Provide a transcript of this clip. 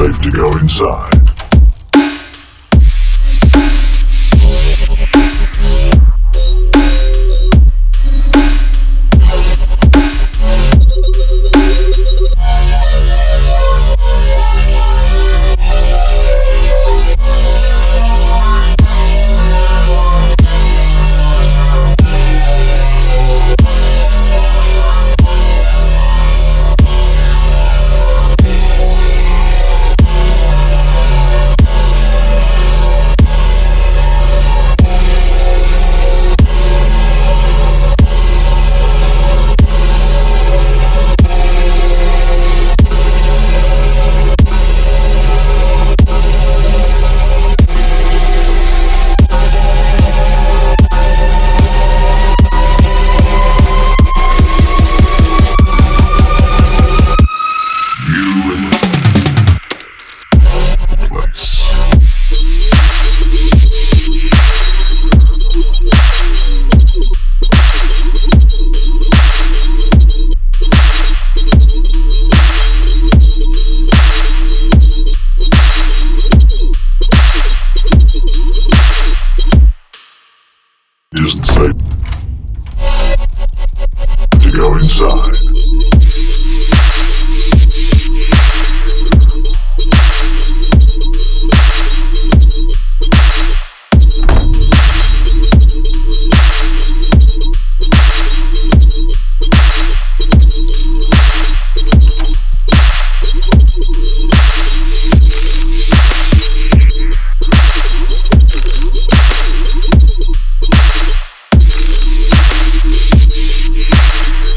safe to go inside. Isn't safe to go inside. Thank you.